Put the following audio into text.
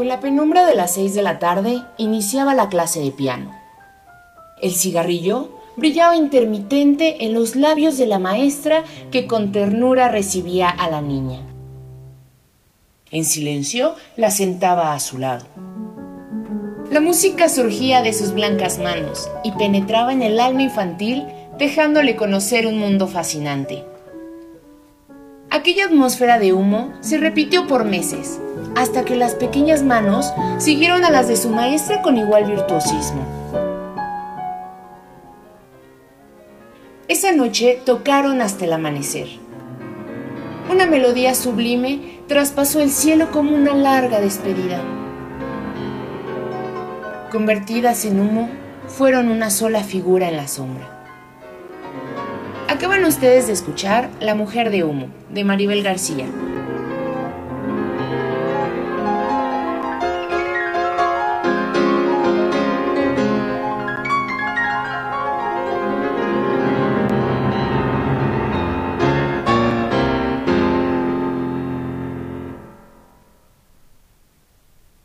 Con la penumbra de las seis de la tarde iniciaba la clase de piano. El cigarrillo brillaba intermitente en los labios de la maestra que con ternura recibía a la niña. En silencio la sentaba a su lado. La música surgía de sus blancas manos y penetraba en el alma infantil dejándole conocer un mundo fascinante. Aquella atmósfera de humo se repitió por meses, hasta que las pequeñas manos siguieron a las de su maestra con igual virtuosismo. Esa noche tocaron hasta el amanecer. Una melodía sublime traspasó el cielo como una larga despedida. Convertidas en humo, fueron una sola figura en la sombra. Acaban ustedes de escuchar La mujer de humo, de Maribel García,